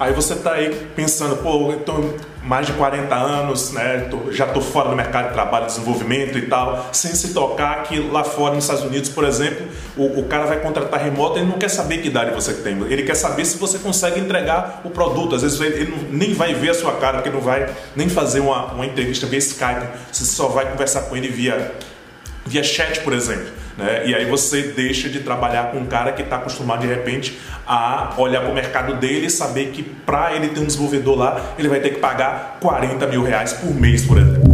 Aí você está aí pensando, pô, eu mais de 40 anos, né? Tô, já estou fora do mercado de trabalho, desenvolvimento e tal, sem se tocar que lá fora nos Estados Unidos, por exemplo, o, o cara vai contratar remoto, ele não quer saber que idade você tem, ele quer saber se você consegue entregar o produto. Às vezes ele, ele nem vai ver a sua cara, porque não vai nem fazer uma, uma entrevista via Skype, você só vai conversar com ele via, via chat, por exemplo. Né? E aí você deixa de trabalhar com um cara que está acostumado de repente a olhar para o mercado dele e saber que para ele ter um desenvolvedor lá, ele vai ter que pagar 40 mil reais por mês, por exemplo.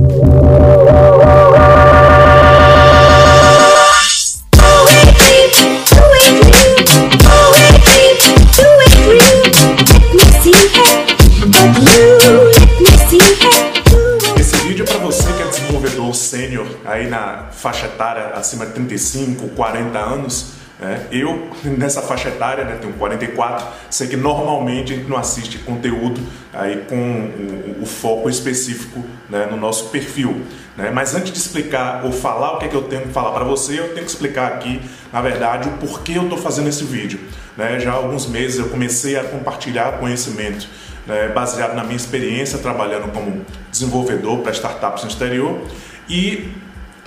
Faixa etária acima de 35, 40 anos, é, eu nessa faixa etária, né, tenho 44, sei que normalmente a gente não assiste conteúdo aí com o, o foco específico né, no nosso perfil. Né? Mas antes de explicar ou falar o que, é que eu tenho que falar para você, eu tenho que explicar aqui, na verdade, o porquê eu estou fazendo esse vídeo. Né? Já há alguns meses eu comecei a compartilhar conhecimento né, baseado na minha experiência trabalhando como desenvolvedor para startups no exterior e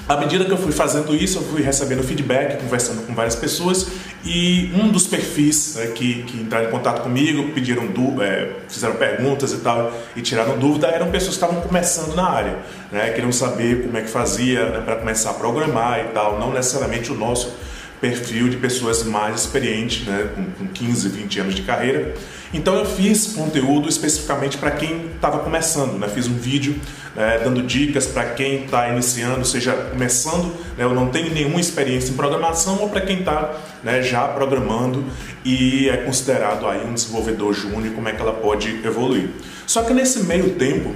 à medida que eu fui fazendo isso, eu fui recebendo feedback, conversando com várias pessoas e um dos perfis né, que, que, entraram em contato comigo, pediram é, fizeram perguntas e tal e tiraram dúvida, eram pessoas que estavam começando na área, né, queriam saber como é que fazia né, para começar a programar e tal, não necessariamente o nosso perfil de pessoas mais experientes, né, com, com 15, 20 anos de carreira. Então eu fiz conteúdo especificamente para quem estava começando, né? fiz um vídeo né, dando dicas para quem está iniciando, seja começando, né, ou não tem nenhuma experiência em programação, ou para quem está né, já programando e é considerado aí um desenvolvedor júnior, como é que ela pode evoluir. Só que nesse meio tempo,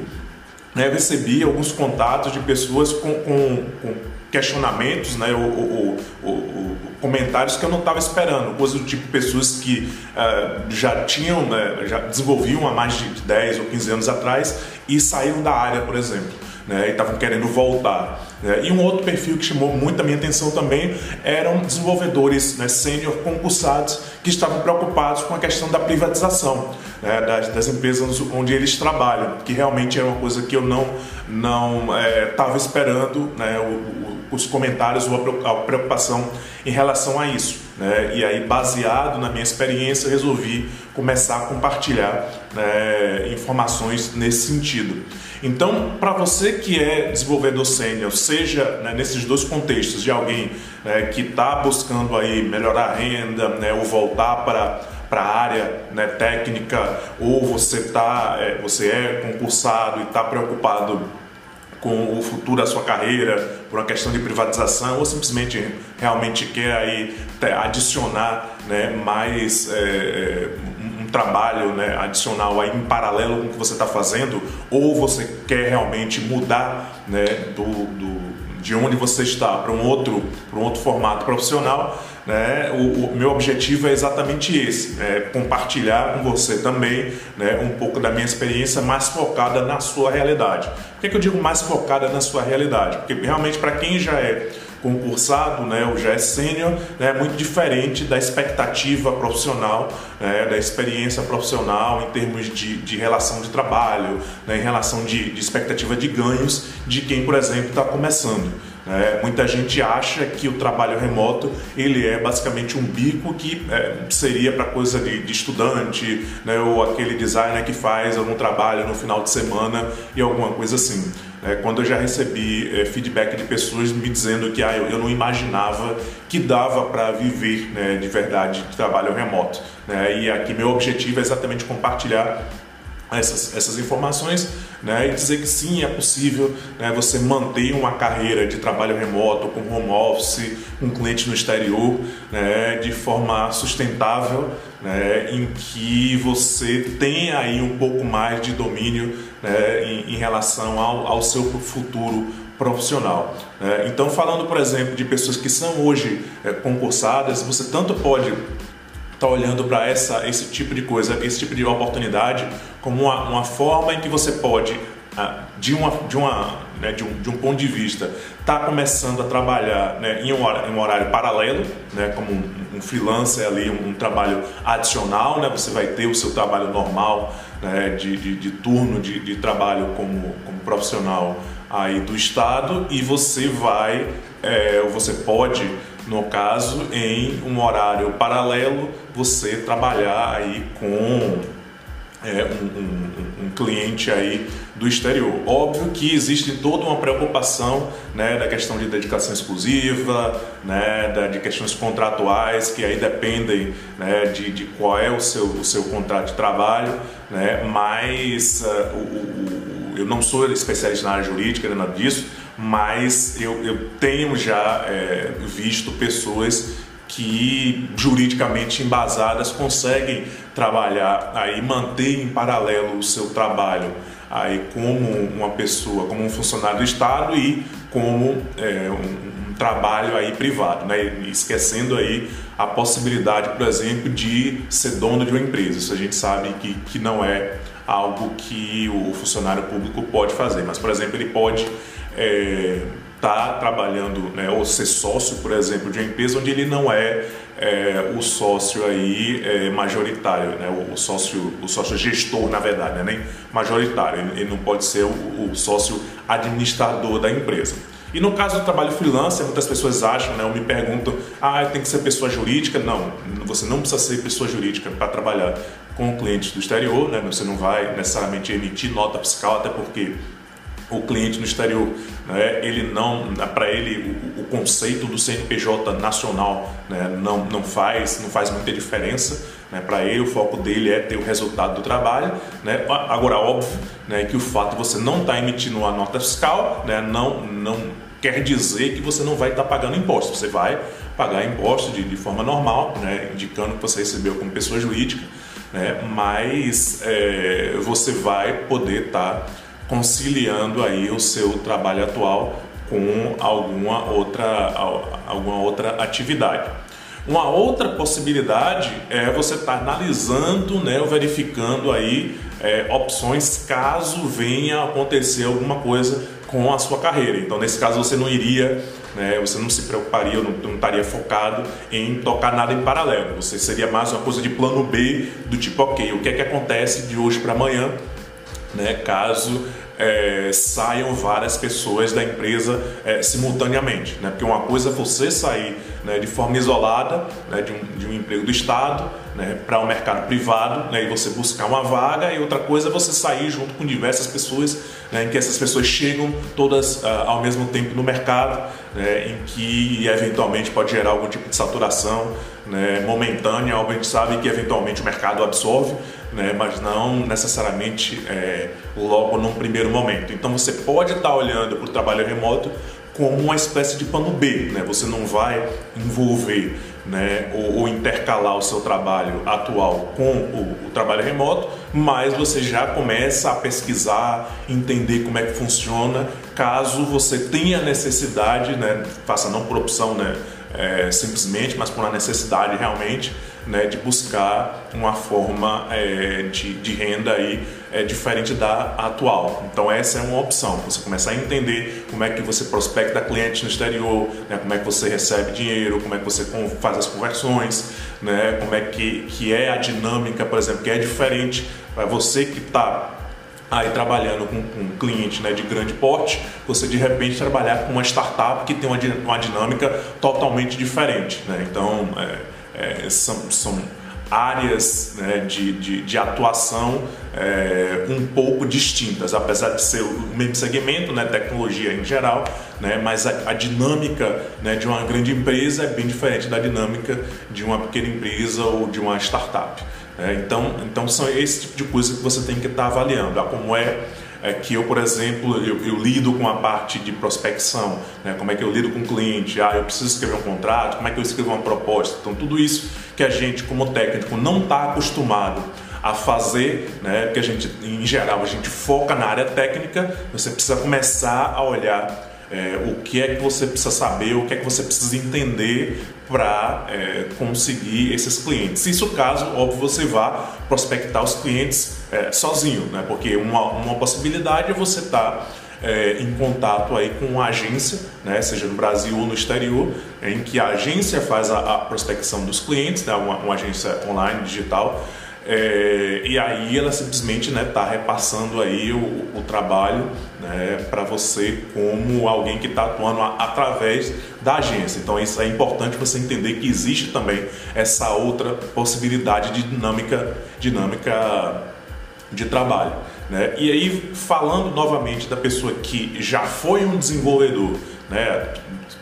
né, eu recebi alguns contatos de pessoas com, com, com questionamentos, né, ou, ou, ou, comentários que eu não estava esperando, coisa do tipo pessoas que uh, já tinham, né, já desenvolviam há mais de 10 ou 15 anos atrás e saíram da área, por exemplo né, e estavam querendo voltar. Né? E um outro perfil que chamou muito a minha atenção também eram desenvolvedores né, sênior concursados que estavam preocupados com a questão da privatização né, das, das, empresas onde eles trabalham, que realmente era uma coisa que eu não não estava é, esperando né, o, o, os comentários ou a preocupação em relação a isso. Né? E aí, baseado na minha experiência, resolvi começar a compartilhar né, informações nesse sentido. Então, para você que é desenvolvedor sênior, seja né, nesses dois contextos de alguém né, que está buscando aí melhorar a renda né, ou voltar para para a área né, técnica, ou você tá, é, você é concursado e está preocupado com o futuro da sua carreira, por uma questão de privatização, ou simplesmente realmente quer aí adicionar né, mais é, é trabalho né, adicional aí em paralelo com o que você está fazendo, ou você quer realmente mudar né, do, do de onde você está para um outro para um outro formato profissional, né, o, o, meu objetivo é exatamente esse, é compartilhar com você também né, um pouco da minha experiência mais focada na sua realidade. Por que, que eu digo mais focada na sua realidade? Porque realmente para quem já é concursado, né, ou já é sênior, né, é muito diferente da expectativa profissional, né, da experiência profissional em termos de, de relação de trabalho, né, em relação de, de expectativa de ganhos de quem, por exemplo, está começando. É, muita gente acha que o trabalho remoto ele é basicamente um bico que é, seria para coisa de, de estudante, né, ou aquele designer que faz algum trabalho no final de semana e alguma coisa assim. É, quando eu já recebi é, feedback de pessoas me dizendo que ah, eu, eu não imaginava que dava para viver né, de verdade de trabalho remoto. Né? E aqui meu objetivo é exatamente compartilhar essas, essas informações né, e dizer que sim, é possível né, você manter uma carreira de trabalho remoto, com home office, com cliente no exterior, né, de forma sustentável, né, em que você tenha aí um pouco mais de domínio né, em, em, relação ao, ao seu futuro profissional. Né. Então, falando, por exemplo, de pessoas que são hoje é, concursadas, você tanto pode está olhando para esse tipo de coisa, esse tipo de oportunidade como uma, uma forma em que você pode de, uma, de, uma, né, de, um, de um ponto de vista, está começando a trabalhar né, em, um horário, em, um horário, paralelo, né, como um, um freelancer ali, um, um, trabalho adicional, né, você vai ter o seu trabalho normal né, de, de, de, turno de, de trabalho como, como profissional aí do Estado e você vai, é, você pode, no caso, em um horário paralelo, você trabalhar aí com é, um, um, um, cliente aí do exterior. Óbvio que existe toda uma preocupação né, da questão de dedicação exclusiva, né, da, de questões contratuais que aí dependem né, de, de qual é o seu, o seu contrato de trabalho, né, mas uh, o, o, eu não sou especialista na área jurídica, nada disso, mas eu, eu tenho já é, visto pessoas que juridicamente embasadas conseguem trabalhar aí manter em paralelo o seu trabalho aí como uma pessoa, como um funcionário do Estado e como é, um, um, trabalho aí privado, né? esquecendo aí a possibilidade, por exemplo, de ser dono de uma empresa. Isso a gente sabe que, que não é algo que o funcionário público pode fazer, mas, por exemplo, ele pode é, está trabalhando, né, ou ser sócio, por exemplo, de uma empresa onde ele não é, é o sócio aí é, majoritário, né, o, sócio, o sócio gestor, na verdade, né, nem majoritário, ele, ele não pode ser o, o, sócio administrador da empresa. E no caso do trabalho freelancer, muitas pessoas acham, né, ou me perguntam, ah, tem que ser pessoa jurídica? Não, você não precisa ser pessoa jurídica para trabalhar com clientes do exterior, né, você não vai necessariamente emitir nota fiscal, até porque o cliente no exterior, né, ele não, para ele o, o, conceito do CNPJ nacional né, não, não faz não faz muita diferença, né, para ele o foco dele é ter o resultado do trabalho, né, agora óbvio, né, que o fato de você não estar tá emitindo a nota fiscal, né, não não quer dizer que você não vai estar tá pagando imposto, você vai pagar imposto de, de forma normal, né, indicando que você recebeu como pessoa jurídica, né, mas é, você vai poder estar tá conciliando aí o seu trabalho atual com alguma outra, alguma outra atividade. Uma outra possibilidade é você estar tá analisando, né, ou verificando aí é, opções caso venha acontecer alguma coisa com a sua carreira. Então, nesse caso, você não iria, né, você não se preocuparia, não, não estaria focado em tocar nada em paralelo. Você seria mais uma coisa de plano B, do tipo, ok, o que é que acontece de hoje para amanhã, né, caso é, saiam várias pessoas da empresa é, simultaneamente. Né? Porque uma coisa é você sair né, de forma isolada né, de, um, de, um, emprego do Estado né, para o um mercado privado né, e você buscar uma vaga, e outra coisa é você sair junto com diversas pessoas, né, em que essas pessoas chegam todas uh, ao mesmo tempo no mercado, né, em que eventualmente pode gerar algum tipo de saturação momentânea, algo a gente sabe que eventualmente o mercado absorve, né, mas não necessariamente é, logo num primeiro momento. Então você pode estar olhando para o trabalho remoto como uma espécie de pano B, né? Você não vai envolver, né, ou, ou intercalar o seu trabalho atual com o, o, trabalho remoto, mas você já começa a pesquisar, entender como é que funciona, caso você tenha necessidade, né, faça não por opção, né, é, simplesmente, mas por uma necessidade realmente né, de buscar uma forma é, de, de, renda aí é, diferente da atual. Então essa é uma opção. Você começar a entender como é que você prospecta clientes no exterior, né, como é que você recebe dinheiro, como é que você faz as conversões, né, como é que, que é a dinâmica, por exemplo, que é diferente para você que está aí trabalhando com, com, um cliente né, de grande porte, você de repente trabalhar com uma startup que tem uma, uma dinâmica totalmente diferente. Né? Então, é, é, são, são áreas né, de, de, de, atuação é, um pouco distintas, apesar de ser o mesmo segmento, né, tecnologia em geral, né, mas a, a dinâmica né, de uma grande empresa é bem diferente da dinâmica de uma pequena empresa ou de uma startup. É, então, então são esse tipo de coisa que você tem que estar tá avaliando. Ah, como é, é, que eu, por exemplo, eu, eu, lido com a parte de prospecção, né? como é que eu lido com o cliente, ah, eu preciso escrever um contrato, como é que eu escrevo uma proposta. Então, tudo isso que a gente, como técnico, não está acostumado a fazer, né? que a gente, em geral, a gente foca na área técnica, você precisa começar a olhar é, o que é que você precisa saber, o que é que você precisa entender para é, conseguir esses clientes. Isso caso, óbvio, você vá prospectar os clientes é, sozinho, né? porque uma, uma possibilidade é você estar tá, é, em contato aí com uma agência, né? seja no Brasil ou no exterior, em que a agência faz a, a prospecção dos clientes, né? uma, uma agência online, digital, é, e aí ela simplesmente está né, tá repassando aí o, o trabalho né, para você como alguém que está atuando a, através da agência. Então isso é importante você entender que existe também essa outra possibilidade de dinâmica, dinâmica de trabalho. Né? E aí falando novamente da pessoa que já foi um desenvolvedor, né,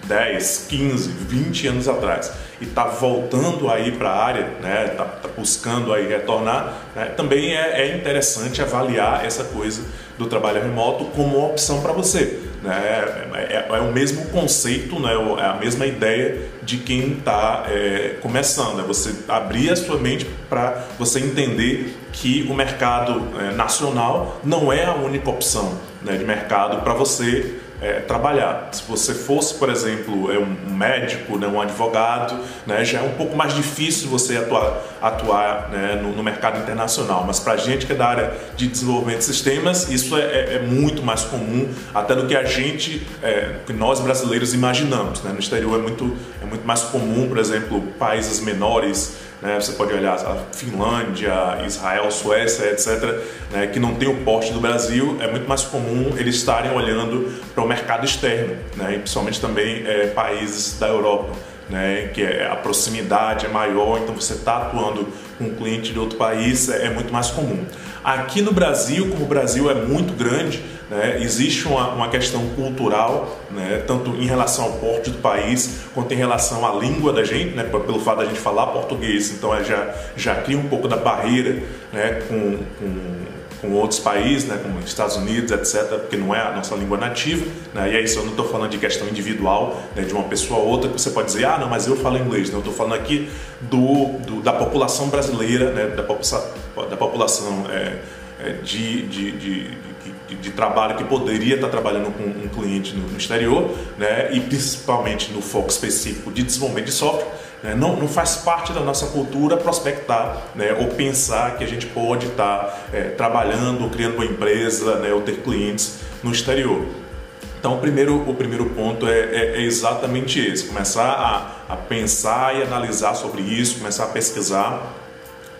10, 15, 20 anos atrás e está voltando aí para a área, né, está tá buscando aí retornar, né, também é, é, interessante avaliar essa coisa do trabalho remoto como opção para você. Né, é, é, é, o mesmo conceito, né, é a mesma ideia de quem está é, começando, é você abrir a sua mente para você entender que o mercado é, nacional não é a única opção né, de mercado para você é, trabalhar. Se você fosse, por exemplo, é um médico, né, um advogado, né, já é um pouco mais difícil você atuar, atuar né, no, no, mercado internacional. Mas para a gente que é da área de desenvolvimento de sistemas, isso é, é, é muito mais comum até do que a gente, é, que nós brasileiros imaginamos. Né? No exterior é muito, é muito mais comum, por exemplo, países menores né? Você pode olhar a Finlândia, Israel, Suécia, etc., né? que não tem o porte do Brasil, é muito mais comum eles estarem olhando para o mercado externo, né? e principalmente também é, países da Europa. Né, que é, a proximidade é maior, então você está atuando com um cliente de outro país é, é muito mais comum. Aqui no Brasil, como o Brasil é muito grande, né, existe uma, uma, questão cultural, né, tanto em relação ao porte do país, quanto em relação à língua da gente, né, pelo fato da gente falar português, então é, já, já cria um pouco da barreira né, com, com com outros países, né, como Estados Unidos, etc., porque não é a nossa língua nativa. Né, e aí, isso eu não estou falando de questão individual, de uma pessoa ou outra, que você pode dizer, ah, não, mas eu falo inglês. Né, eu estou falando aqui do, do, da população brasileira, da, população, da população é, é, de, de, de, de, trabalho que poderia estar trabalhando com um cliente no, no exterior, né, e principalmente no foco específico de desenvolvimento de software né? Não, não faz parte da nossa cultura prospectar né? ou pensar que a gente pode estar é, trabalhando, criando uma empresa né? ou ter clientes no exterior. Então, o primeiro, o primeiro ponto é, é, é exatamente esse: começar a, a pensar e analisar sobre isso, começar a pesquisar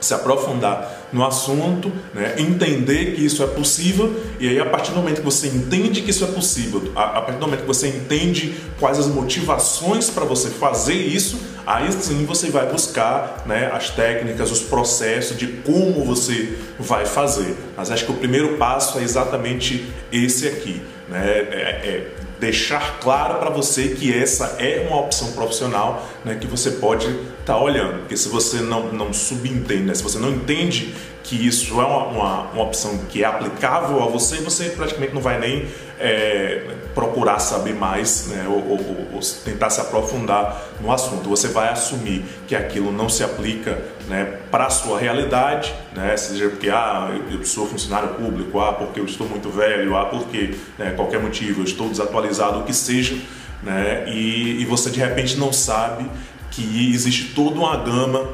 se aprofundar no assunto, né, entender que isso é possível e aí a partir do momento que você entende que isso é possível, a, a partir do momento que você entende quais as motivações para você fazer isso, aí sim você vai buscar né, as técnicas, os processos de como você vai fazer. Mas acho que o primeiro passo é exatamente esse aqui, né, é, é deixar claro para você que essa é uma opção profissional né, que você pode estar tá olhando. Porque se você não, não subentende, né, se você não entende que isso é uma, uma, uma, opção que é aplicável a você, você praticamente não vai nem é, procurar saber mais né, ou, ou, ou, tentar se aprofundar no assunto. Você vai assumir que aquilo não se aplica né, para a sua realidade, né, seja porque ah, eu sou funcionário público, ah, porque eu estou muito velho, ah, porque né, qualquer motivo eu estou desatualizado, o que seja, né, e, e você de repente não sabe que existe toda uma gama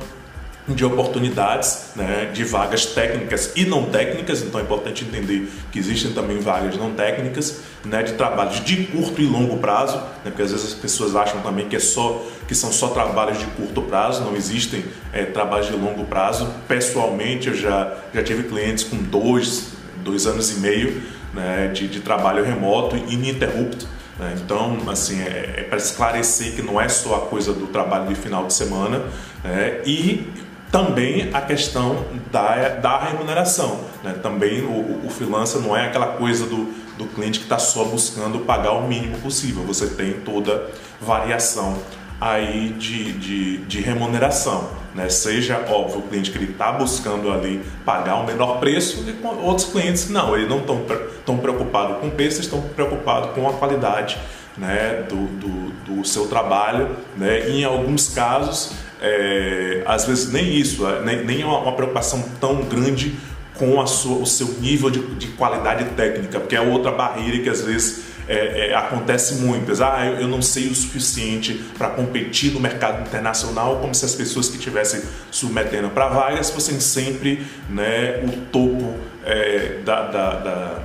de oportunidades, né, de vagas técnicas e não técnicas, então é importante entender que existem também vagas não técnicas, né, de trabalhos de curto e longo prazo, né, porque às vezes as pessoas acham também que é só que são só trabalhos de curto prazo, não existem é, trabalhos de longo prazo. Pessoalmente, eu já já tive clientes com dois dois anos e meio né, de, de trabalho remoto ininterrupto. Né? Então, assim, é, é para esclarecer que não é só a coisa do trabalho de final de semana né? e também a questão da, da remuneração. Né? Também o, o freelancer não é aquela coisa do, do cliente que está só buscando pagar o mínimo possível. Você tem toda variação aí de, de, de remuneração. Né? Seja, óbvio, o cliente que ele está buscando ali pagar o menor preço e outros clientes não, eles não estão tão preocupados com o preço, estão preocupados com a qualidade né, do, do, do seu trabalho. Né? E em alguns casos, é, às vezes nem isso, é, nem, nem uma, uma preocupação tão grande com a sua, o seu nível de, de, qualidade técnica, porque é outra barreira que às vezes é, é, acontece muito. Ah, eu, eu não sei o suficiente para competir no mercado internacional, como se as pessoas que estivessem submetendo para vagas fossem sempre né, o topo é, da, da, da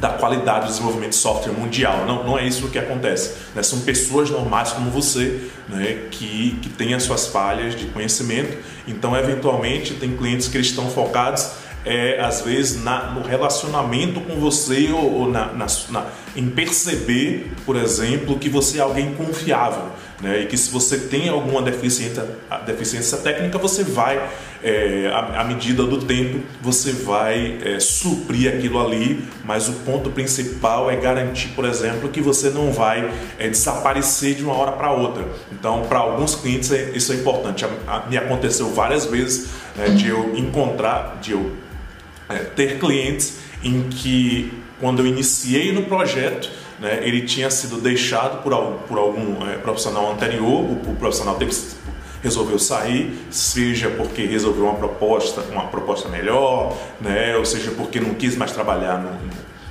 da qualidade do desenvolvimento de software mundial. Não, não é isso que acontece. Né? São pessoas normais como você né? que, que têm as suas falhas de conhecimento. Então, eventualmente, tem clientes que estão focados é, às vezes na, no relacionamento com você ou, ou na, na, na, em perceber, por exemplo, que você é alguém confiável. Né? E que se você tem alguma deficiência, deficiência técnica, você vai, é, à, à, medida do tempo, você vai é, suprir aquilo ali, mas o ponto principal é garantir, por exemplo, que você não vai é, desaparecer de uma hora para outra. Então, para alguns clientes, é, isso é importante. me aconteceu várias vezes né, de eu encontrar, de eu é, ter clientes em que, quando eu iniciei no projeto, né, ele tinha sido deixado por, por algum é, profissional anterior, o, o profissional teve, resolveu sair, seja porque resolveu uma proposta, uma proposta melhor, né, ou seja porque não quis mais trabalhar no,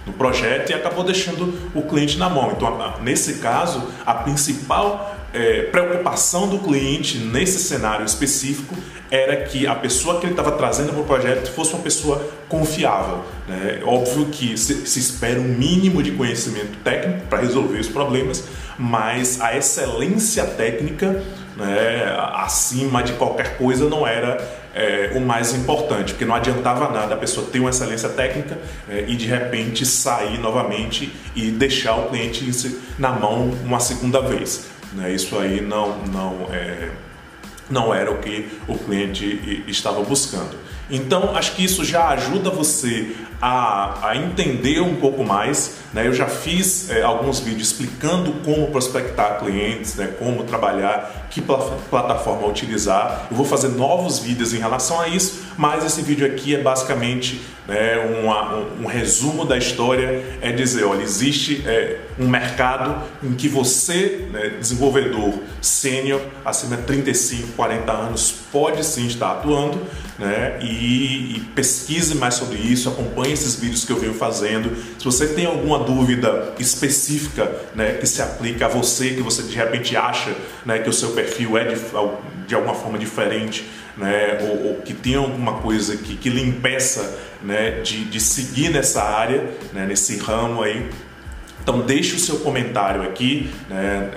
no projeto e acabou deixando o cliente na mão. Então, nesse caso, a principal é, preocupação do cliente nesse cenário específico era que a pessoa que ele estava trazendo para o projeto fosse uma pessoa confiável. Né? Óbvio que se, se espera um mínimo de conhecimento técnico para resolver os problemas, mas a excelência técnica né, acima de qualquer coisa não era é, o mais importante, porque não adiantava nada a pessoa ter uma excelência técnica é, e de repente sair novamente e deixar o cliente na mão uma segunda vez. Né? Isso aí não, não, é, não era o que o cliente estava buscando. Então, acho que isso já ajuda você a, a entender um pouco mais. Né? Eu já fiz é, alguns vídeos explicando como prospectar clientes, né? como trabalhar, que plataforma utilizar. Eu vou fazer novos vídeos em relação a isso, mas esse vídeo aqui é basicamente né, uma, um, um, resumo da história. É dizer, olha, existe é, um mercado em que você, né, desenvolvedor sênior, acima de 35, 40 anos, pode sim estar atuando né? E, e, pesquise mais sobre isso, acompanhe esses vídeos que eu venho fazendo. Se você tem alguma dúvida específica né, que se aplica a você, que você de repente acha né, que o seu perfil é de, de alguma forma diferente, né, ou, ou, que tem alguma coisa que, que lhe impeça né, de, de seguir nessa área, né, nesse ramo aí, então deixe o seu comentário aqui, né,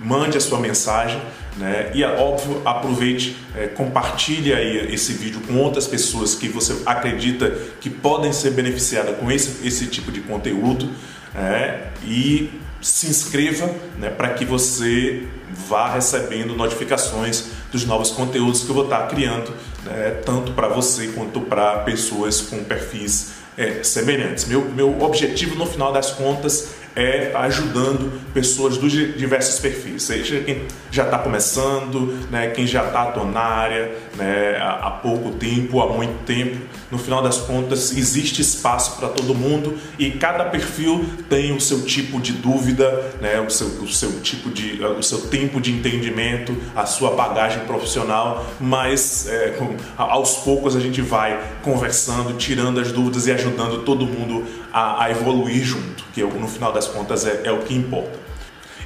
mande a sua mensagem né? E é óbvio, aproveite, é, compartilhe aí esse vídeo com outras pessoas que você acredita que podem ser beneficiadas com esse, esse tipo de conteúdo né? e se inscreva né, para que você vá recebendo notificações dos novos conteúdos que eu vou estar criando, né, tanto para você quanto para pessoas com perfis é, semelhantes. Meu, meu objetivo no final das contas é ajudando pessoas dos diversos perfis, seja quem já está começando, né, quem já está área né, há pouco tempo, há muito tempo. No final das contas, existe espaço para todo mundo e cada perfil tem o seu tipo de dúvida, né, o, seu, o seu tipo de, o seu tempo de entendimento, a sua bagagem profissional, mas é, aos poucos a gente vai conversando, tirando as dúvidas e ajudando todo mundo a, a evoluir junto, que no final das contas é, é o que importa.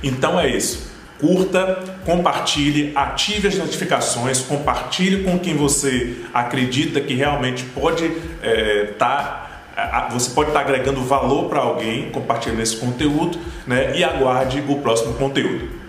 Então é isso curta, compartilhe, ative as notificações, compartilhe com quem você acredita que realmente pode estar. É, tá, você pode estar tá agregando valor para alguém compartilhando esse conteúdo né, e aguarde o próximo conteúdo.